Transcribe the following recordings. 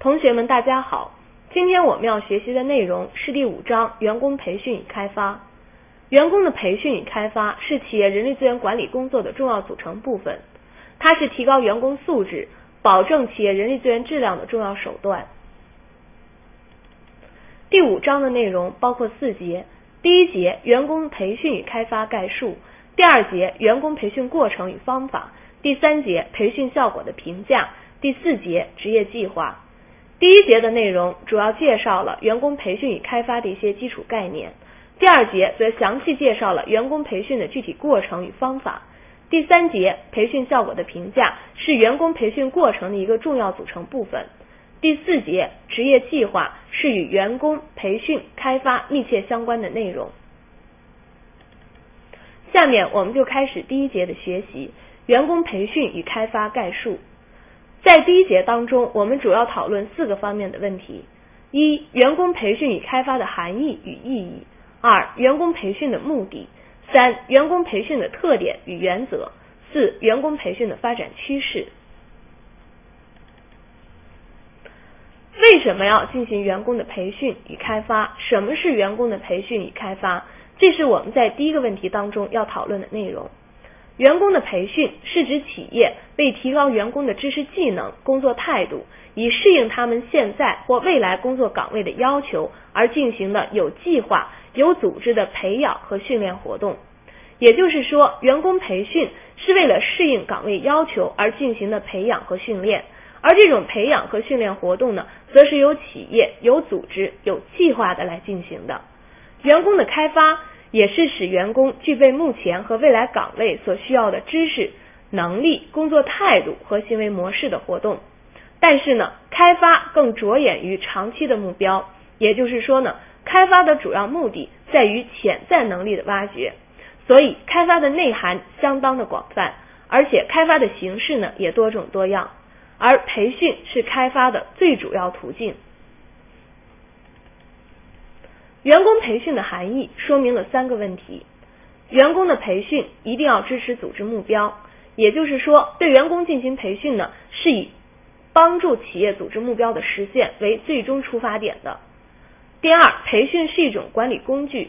同学们，大家好。今天我们要学习的内容是第五章员工培训与开发。员工的培训与开发是企业人力资源管理工作的重要组成部分，它是提高员工素质、保证企业人力资源质量的重要手段。第五章的内容包括四节：第一节员工培训与开发概述；第二节员工培训过程与方法；第三节培训效果的评价；第四节职业计划。第一节的内容主要介绍了员工培训与开发的一些基础概念，第二节则详细介绍了员工培训的具体过程与方法，第三节培训效果的评价是员工培训过程的一个重要组成部分，第四节职业计划是与员工培训开发密切相关的内容。下面我们就开始第一节的学习，员工培训与开发概述。在第一节当中，我们主要讨论四个方面的问题：一、员工培训与开发的含义与意义；二、员工培训的目的；三、员工培训的特点与原则；四、员工培训的发展趋势。为什么要进行员工的培训与开发？什么是员工的培训与开发？这是我们在第一个问题当中要讨论的内容。员工的培训是指企业为提高员工的知识技能、工作态度，以适应他们现在或未来工作岗位的要求而进行的有计划、有组织的培养和训练活动。也就是说，员工培训是为了适应岗位要求而进行的培养和训练，而这种培养和训练活动呢，则是由企业有组织、有计划的来进行的。员工的开发。也是使员工具备目前和未来岗位所需要的知识、能力、工作态度和行为模式的活动。但是呢，开发更着眼于长期的目标，也就是说呢，开发的主要目的在于潜在能力的挖掘。所以，开发的内涵相当的广泛，而且开发的形式呢也多种多样。而培训是开发的最主要途径。员工培训的含义说明了三个问题：员工的培训一定要支持组织目标，也就是说，对员工进行培训呢，是以帮助企业组织目标的实现为最终出发点的。第二，培训是一种管理工具，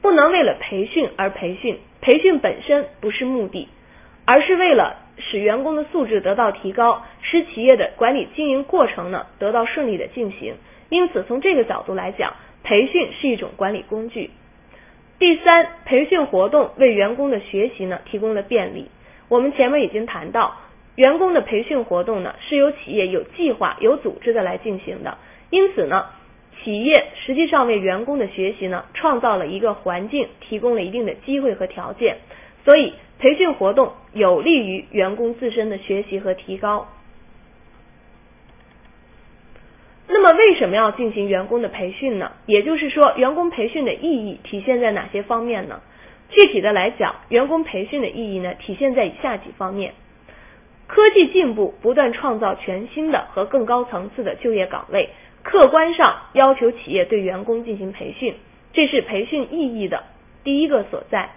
不能为了培训而培训，培训本身不是目的，而是为了使员工的素质得到提高，使企业的管理经营过程呢得到顺利的进行。因此，从这个角度来讲。培训是一种管理工具。第三，培训活动为员工的学习呢提供了便利。我们前面已经谈到，员工的培训活动呢是由企业有计划、有组织的来进行的。因此呢，企业实际上为员工的学习呢创造了一个环境，提供了一定的机会和条件。所以，培训活动有利于员工自身的学习和提高。那么为什么要进行员工的培训呢？也就是说，员工培训的意义体现在哪些方面呢？具体的来讲，员工培训的意义呢，体现在以下几方面：科技进步不断创造全新的和更高层次的就业岗位，客观上要求企业对员工进行培训，这是培训意义的第一个所在。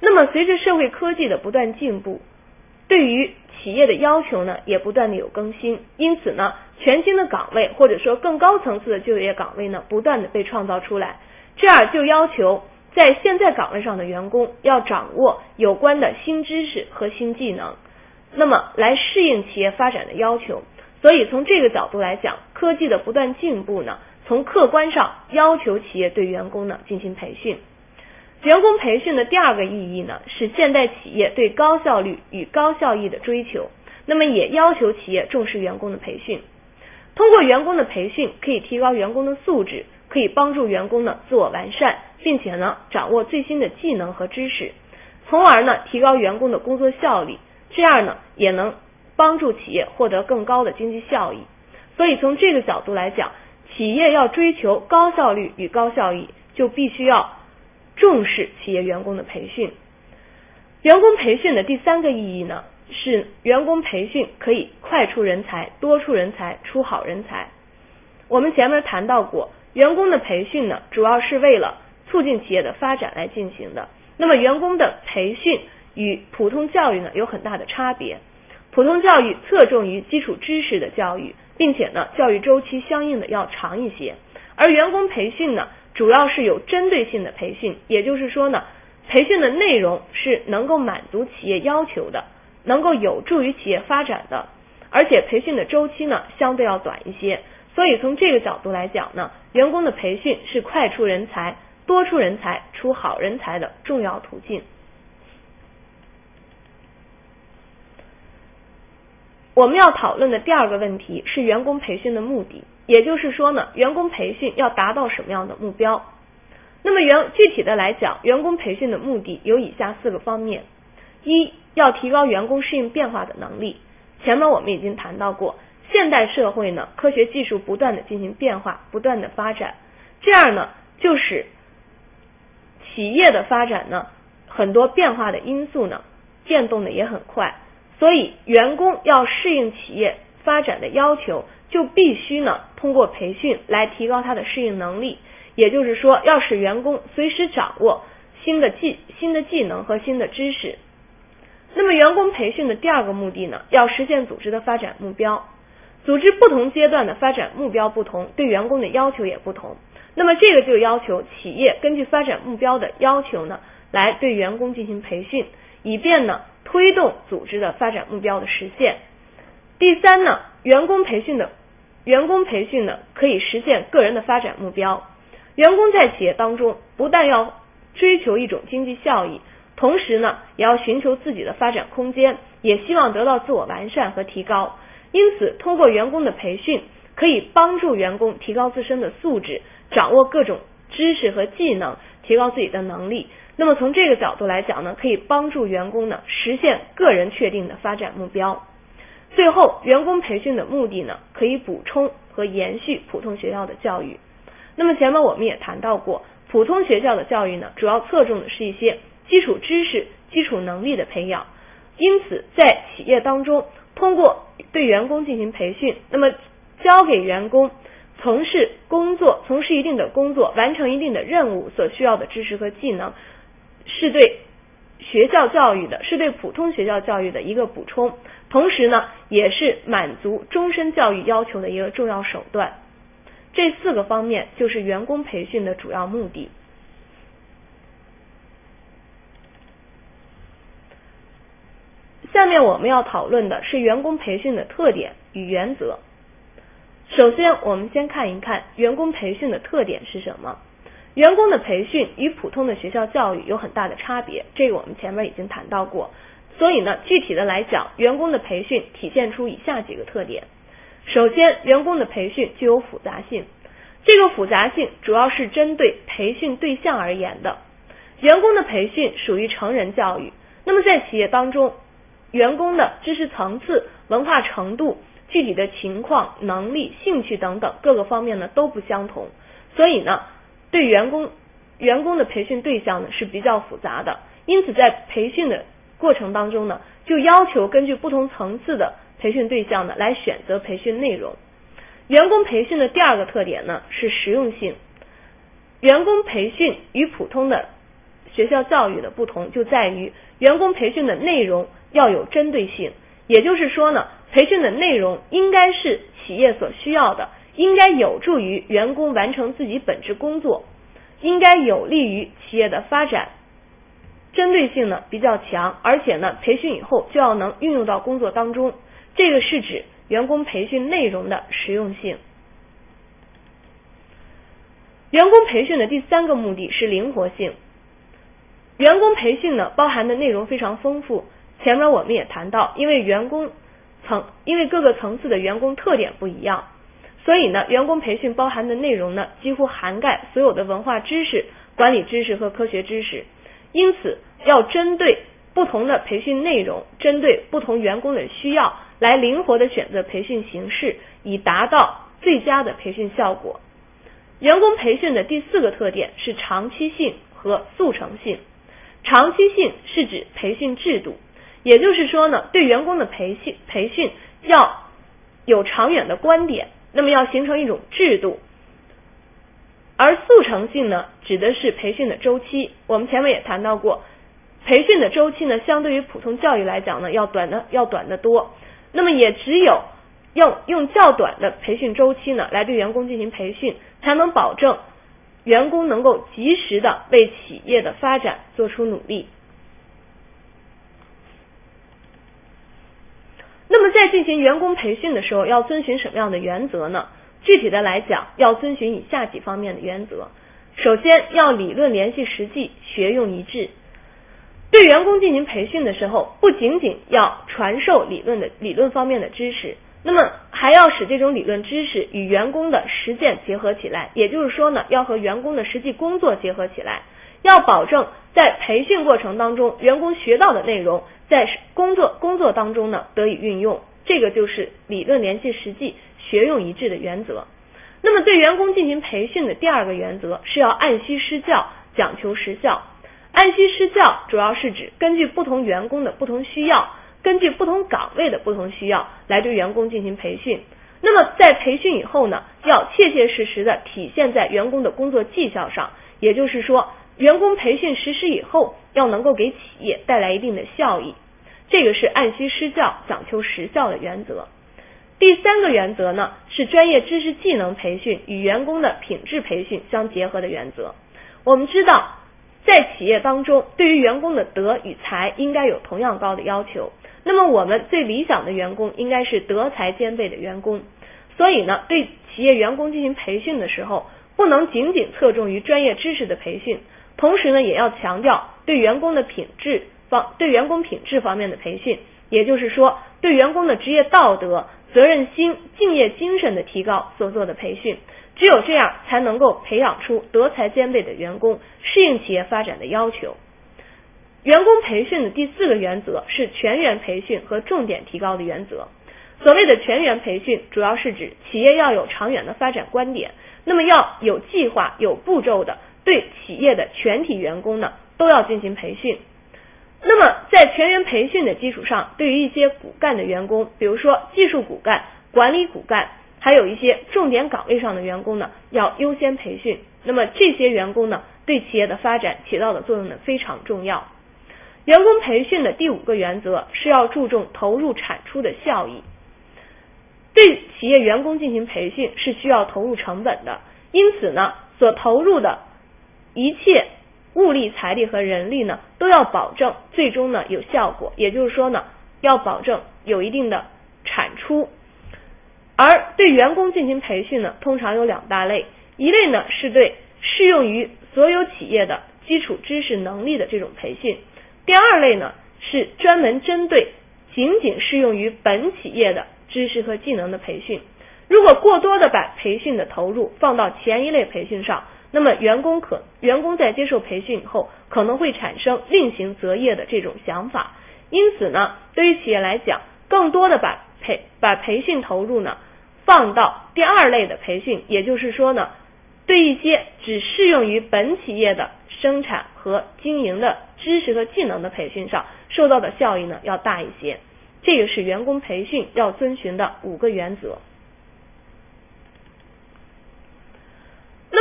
那么，随着社会科技的不断进步，对于企业的要求呢，也不断的有更新，因此呢，全新的岗位或者说更高层次的就业岗位呢，不断的被创造出来，这样就要求在现在岗位上的员工要掌握有关的新知识和新技能，那么来适应企业发展的要求。所以从这个角度来讲，科技的不断进步呢，从客观上要求企业对员工呢进行培训。员工培训的第二个意义呢，是现代企业对高效率与高效益的追求，那么也要求企业重视员工的培训。通过员工的培训，可以提高员工的素质，可以帮助员工呢自我完善，并且呢掌握最新的技能和知识，从而呢提高员工的工作效率，这样呢也能帮助企业获得更高的经济效益。所以从这个角度来讲，企业要追求高效率与高效益，就必须要。重视企业员工的培训，员工培训的第三个意义呢，是员工培训可以快出人才、多出人才、出好人才。我们前面谈到过，员工的培训呢，主要是为了促进企业的发展来进行的。那么，员工的培训与普通教育呢有很大的差别。普通教育侧重于基础知识的教育，并。且呢，教育周期相应的要长一些。而员工培训呢，主要是有针对性的培训，也就是说呢，培训的内容是能够满足企业要求的，能够有助于企业发展的，而且培训的周期呢，相对要短一些。所以从这个角度来讲呢，员工的培训是快出人才、多出人才、出好人才的重要途径。我们要讨论的第二个问题是员工培训的目的，也就是说呢，员工培训要达到什么样的目标？那么员具体的来讲，员工培训的目的有以下四个方面：一要提高员工适应变化的能力。前面我们已经谈到过，现代社会呢，科学技术不断的进行变化，不断的发展，这样呢，就使企业的发展呢，很多变化的因素呢，变动的也很快。所以，员工要适应企业发展的要求，就必须呢通过培训来提高他的适应能力。也就是说，要使员工随时掌握新的技新的技能和新的知识。那么，员工培训的第二个目的呢，要实现组织的发展目标。组织不同阶段的发展目标不同，对员工的要求也不同。那么，这个就要求企业根据发展目标的要求呢，来对员工进行培训，以便呢。推动组织的发展目标的实现。第三呢，员工培训的员工培训呢，可以实现个人的发展目标。员工在企业当中，不但要追求一种经济效益，同时呢，也要寻求自己的发展空间，也希望得到自我完善和提高。因此，通过员工的培训，可以帮助员工提高自身的素质，掌握各种知识和技能，提高自己的能力。那么从这个角度来讲呢，可以帮助员工呢实现个人确定的发展目标。最后，员工培训的目的呢，可以补充和延续普通学校的教育。那么前面我们也谈到过，普通学校的教育呢，主要侧重的是一些基础知识、基础能力的培养。因此，在企业当中，通过对员工进行培训，那么教给员工。从事工作，从事一定的工作，完成一定的任务所需要的知识和技能，是对学校教育的，是对普通学校教育的一个补充，同时呢，也是满足终身教育要求的一个重要手段。这四个方面就是员工培训的主要目的。下面我们要讨论的是员工培训的特点与原则。首先，我们先看一看员工培训的特点是什么。员工的培训与普通的学校教育有很大的差别，这个我们前面已经谈到过。所以呢，具体的来讲，员工的培训体现出以下几个特点。首先，员工的培训具有复杂性，这个复杂性主要是针对培训对象而言的。员工的培训属于成人教育，那么在企业当中，员工的知识层次、文化程度。具体的情况、能力、兴趣等等各个方面呢都不相同，所以呢，对员工员工的培训对象呢是比较复杂的。因此，在培训的过程当中呢，就要求根据不同层次的培训对象呢来选择培训内容。员工培训的第二个特点呢是实用性。员工培训与普通的学校教育的不同就在于，员工培训的内容要有针对性，也就是说呢。培训的内容应该是企业所需要的，应该有助于员工完成自己本职工作，应该有利于企业的发展，针对性呢比较强，而且呢培训以后就要能运用到工作当中。这个是指员工培训内容的实用性。员工培训的第三个目的是灵活性。员工培训呢包含的内容非常丰富，前面我们也谈到，因为员工。层因为各个层次的员工特点不一样，所以呢，员工培训包含的内容呢，几乎涵盖所有的文化知识、管理知识和科学知识。因此，要针对不同的培训内容，针对不同员工的需要，来灵活的选择培训形式，以达到最佳的培训效果。员工培训的第四个特点是长期性和速成性。长期性是指培训制度。也就是说呢，对员工的培训培训要有长远的观点，那么要形成一种制度。而速成性呢，指的是培训的周期。我们前面也谈到过，培训的周期呢，相对于普通教育来讲呢，要短的要短得多。那么也只有用用较短的培训周期呢来对员工进行培训，才能保证员工能够及时的为企业的发展做出努力。那么在进行员工培训的时候，要遵循什么样的原则呢？具体的来讲，要遵循以下几方面的原则。首先要理论联系实际，学用一致。对员工进行培训的时候，不仅仅要传授理论的理论方面的知识，那么还要使这种理论知识与员工的实践结合起来。也就是说呢，要和员工的实际工作结合起来，要保证在培训过程当中，员工学到的内容在工作工作当中呢得以运用。这个就是理论联系实际，学用一致的原则。那么对员工进行培训的第二个原则是要按需施教，讲求实效。按需施教主要是指根据不同员工的不同需要，根据不同岗位的不同需要来对员工进行培训。那么在培训以后呢，要切切实实的体现在员工的工作绩效上。也就是说，员工培训实施以后，要能够给企业带来一定的效益。这个是按需施教，讲求实效的原则。第三个原则呢，是专业知识技能培训与员工的品质培训相结合的原则。我们知道，在企业当中，对于员工的德与才应该有同样高的要求。那么，我们最理想的员工应该是德才兼备的员工。所以呢，对企业员工进行培训的时候，不能仅仅侧重于专业知识的培训，同时呢，也要强调对员工的品质方对员工品质方面的培训。也就是说，对员工的职业道德。责任心、敬业精神的提高所做的培训，只有这样才能够培养出德才兼备的员工，适应企业发展的要求。员工培训的第四个原则是全员培训和重点提高的原则。所谓的全员培训，主要是指企业要有长远的发展观点，那么要有计划、有步骤的对企业的全体员工呢都要进行培训。那么，在全员培训的基础上，对于一些骨干的员工，比如说技术骨干、管理骨干，还有一些重点岗位上的员工呢，要优先培训。那么这些员工呢，对企业的发展起到的作用呢非常重要。员工培训的第五个原则是要注重投入产出的效益。对企业员工进行培训是需要投入成本的，因此呢，所投入的一切。物力、财力和人力呢，都要保证最终呢有效果，也就是说呢，要保证有一定的产出。而对员工进行培训呢，通常有两大类，一类呢是对适用于所有企业的基础知识能力的这种培训，第二类呢是专门针对仅仅适用于本企业的知识和技能的培训。如果过多的把培训的投入放到前一类培训上，那么员工可员工在接受培训以后，可能会产生另行择业的这种想法。因此呢，对于企业来讲，更多的把培把培训投入呢放到第二类的培训，也就是说呢，对一些只适用于本企业的生产和经营的知识和技能的培训上，受到的效益呢要大一些。这个是员工培训要遵循的五个原则。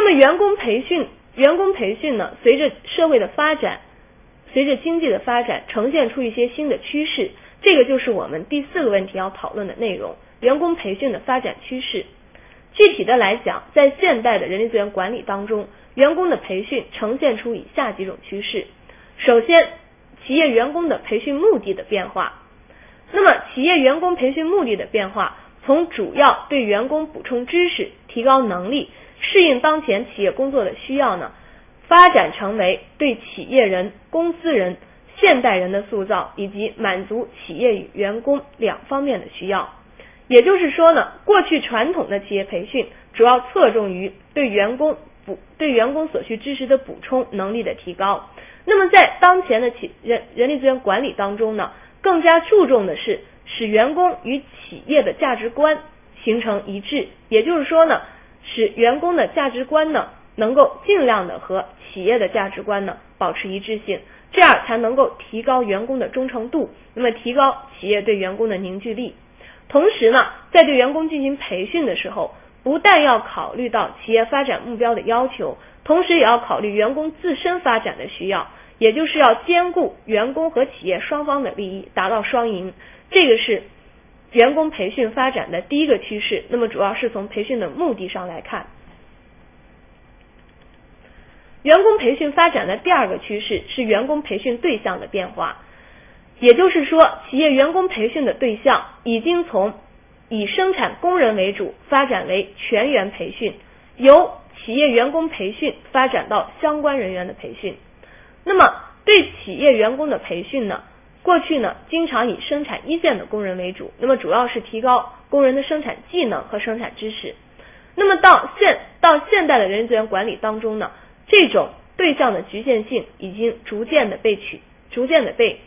那么，员工培训，员工培训呢？随着社会的发展，随着经济的发展，呈现出一些新的趋势。这个就是我们第四个问题要讨论的内容：员工培训的发展趋势。具体的来讲，在现代的人力资源管理当中，员工的培训呈现出以下几种趋势。首先，企业员工的培训目的的变化。那么，企业员工培训目的的变化，从主要对员工补充知识、提高能力。适应当前企业工作的需要呢，发展成为对企业人、公司人、现代人的塑造，以及满足企业与员工两方面的需要。也就是说呢，过去传统的企业培训主要侧重于对员工补对员工所需知识的补充、能力的提高。那么在当前的企人人力资源管理当中呢，更加注重的是使员工与企业的价值观形成一致。也就是说呢。使员工的价值观呢，能够尽量的和企业的价值观呢保持一致性，这样才能够提高员工的忠诚度，那么提高企业对员工的凝聚力。同时呢，在对员工进行培训的时候，不但要考虑到企业发展目标的要求，同时也要考虑员工自身发展的需要，也就是要兼顾员工和企业双方的利益，达到双赢。这个是员工培训发展的第一个趋势，那么主要是从培训的目的上来看。员工培训发展的第二个趋势是员工培训对象的变化，也就是说，企业员工培训的对象已经从以生产工人为主发展为全员培训，由企业员工培训发展到相关人员的培训。那么，对企业员工的培训呢？过去呢，经常以生产一线的工人为主，那么主要是提高工人的生产技能和生产知识。那么到现到现代的人力资源管理当中呢？这种对象的局限性已经逐渐的被取，逐渐的被，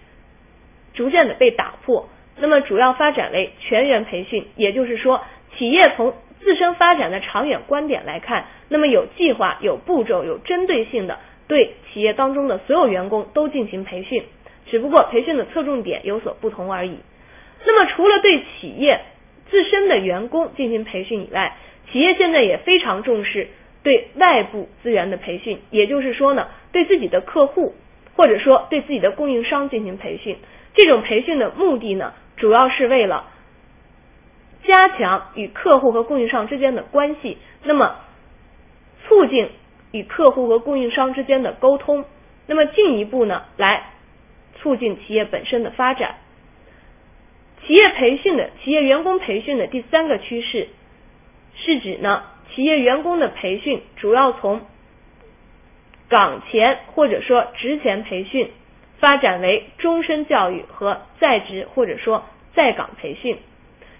逐渐的被打破。那么主要发展为全员培训，也就是说，企业从自身发展的长远观点来看，那么有计划、有步骤、有针对性的对企业当中的所有员工都进行培训，只不过培训的侧重点有所不同而已。那么除了对企业自身的员工进行培训以外，企业现在也非常重视。对外部资源的培训，也就是说呢，对自己的客户或者说对自己的供应商进行培训。这种培训的目的呢，主要是为了加强与客户和供应商之间的关系，那么促进与客户和供应商之间的沟通，那么进一步呢，来促进企业本身的发展。企业培训的企业员工培训的第三个趋势是指呢。企业员工的培训主要从岗前或者说职前培训发展为终身教育和在职或者说在岗培训。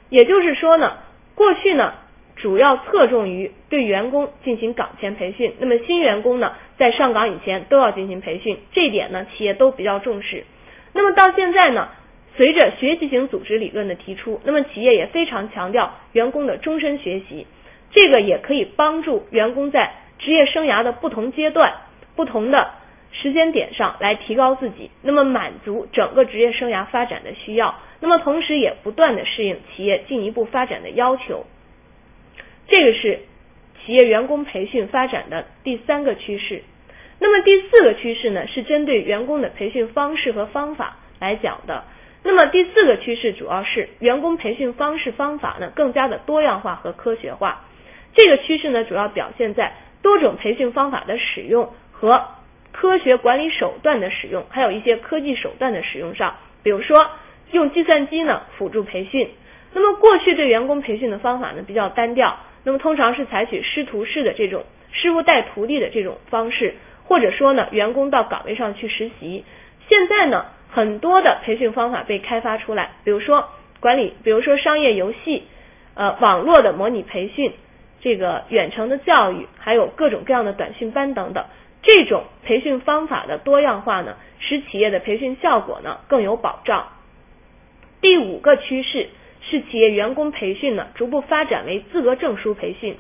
也就是说呢，过去呢主要侧重于对员工进行岗前培训，那么新员工呢在上岗以前都要进行培训，这点呢企业都比较重视。那么到现在呢，随着学习型组织理论的提出，那么企业也非常强调员工的终身学习。这个也可以帮助员工在职业生涯的不同阶段、不同的时间点上来提高自己，那么满足整个职业生涯发展的需要，那么同时也不断的适应企业进一步发展的要求。这个是企业员工培训发展的第三个趋势。那么第四个趋势呢，是针对员工的培训方式和方法来讲的。那么第四个趋势主要是员工培训方式方法呢更加的多样化和科学化。这个趋势呢，主要表现在多种培训方法的使用和科学管理手段的使用，还有一些科技手段的使用上。比如说，用计算机呢辅助培训。那么过去对员工培训的方法呢比较单调，那么通常是采取师徒式的这种师傅带徒弟的这种方式，或者说呢员工到岗位上去实习。现在呢，很多的培训方法被开发出来，比如说管理，比如说商业游戏，呃，网络的模拟培训。这个远程的教育，还有各种各样的短训班等等，这种培训方法的多样化呢，使企业的培训效果呢更有保障。第五个趋势是企业员工培训呢逐步发展为资格证书培训，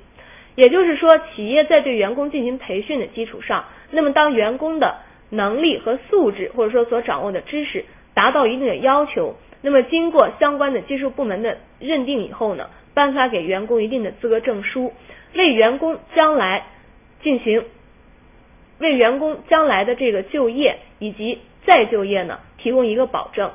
也就是说，企业在对员工进行培训的基础上，那么当员工的能力和素质或者说所掌握的知识达到一定的要求，那么经过相关的技术部门的认定以后呢。颁发给员工一定的资格证书，为员工将来进行为员工将来的这个就业以及再就业呢提供一个保证。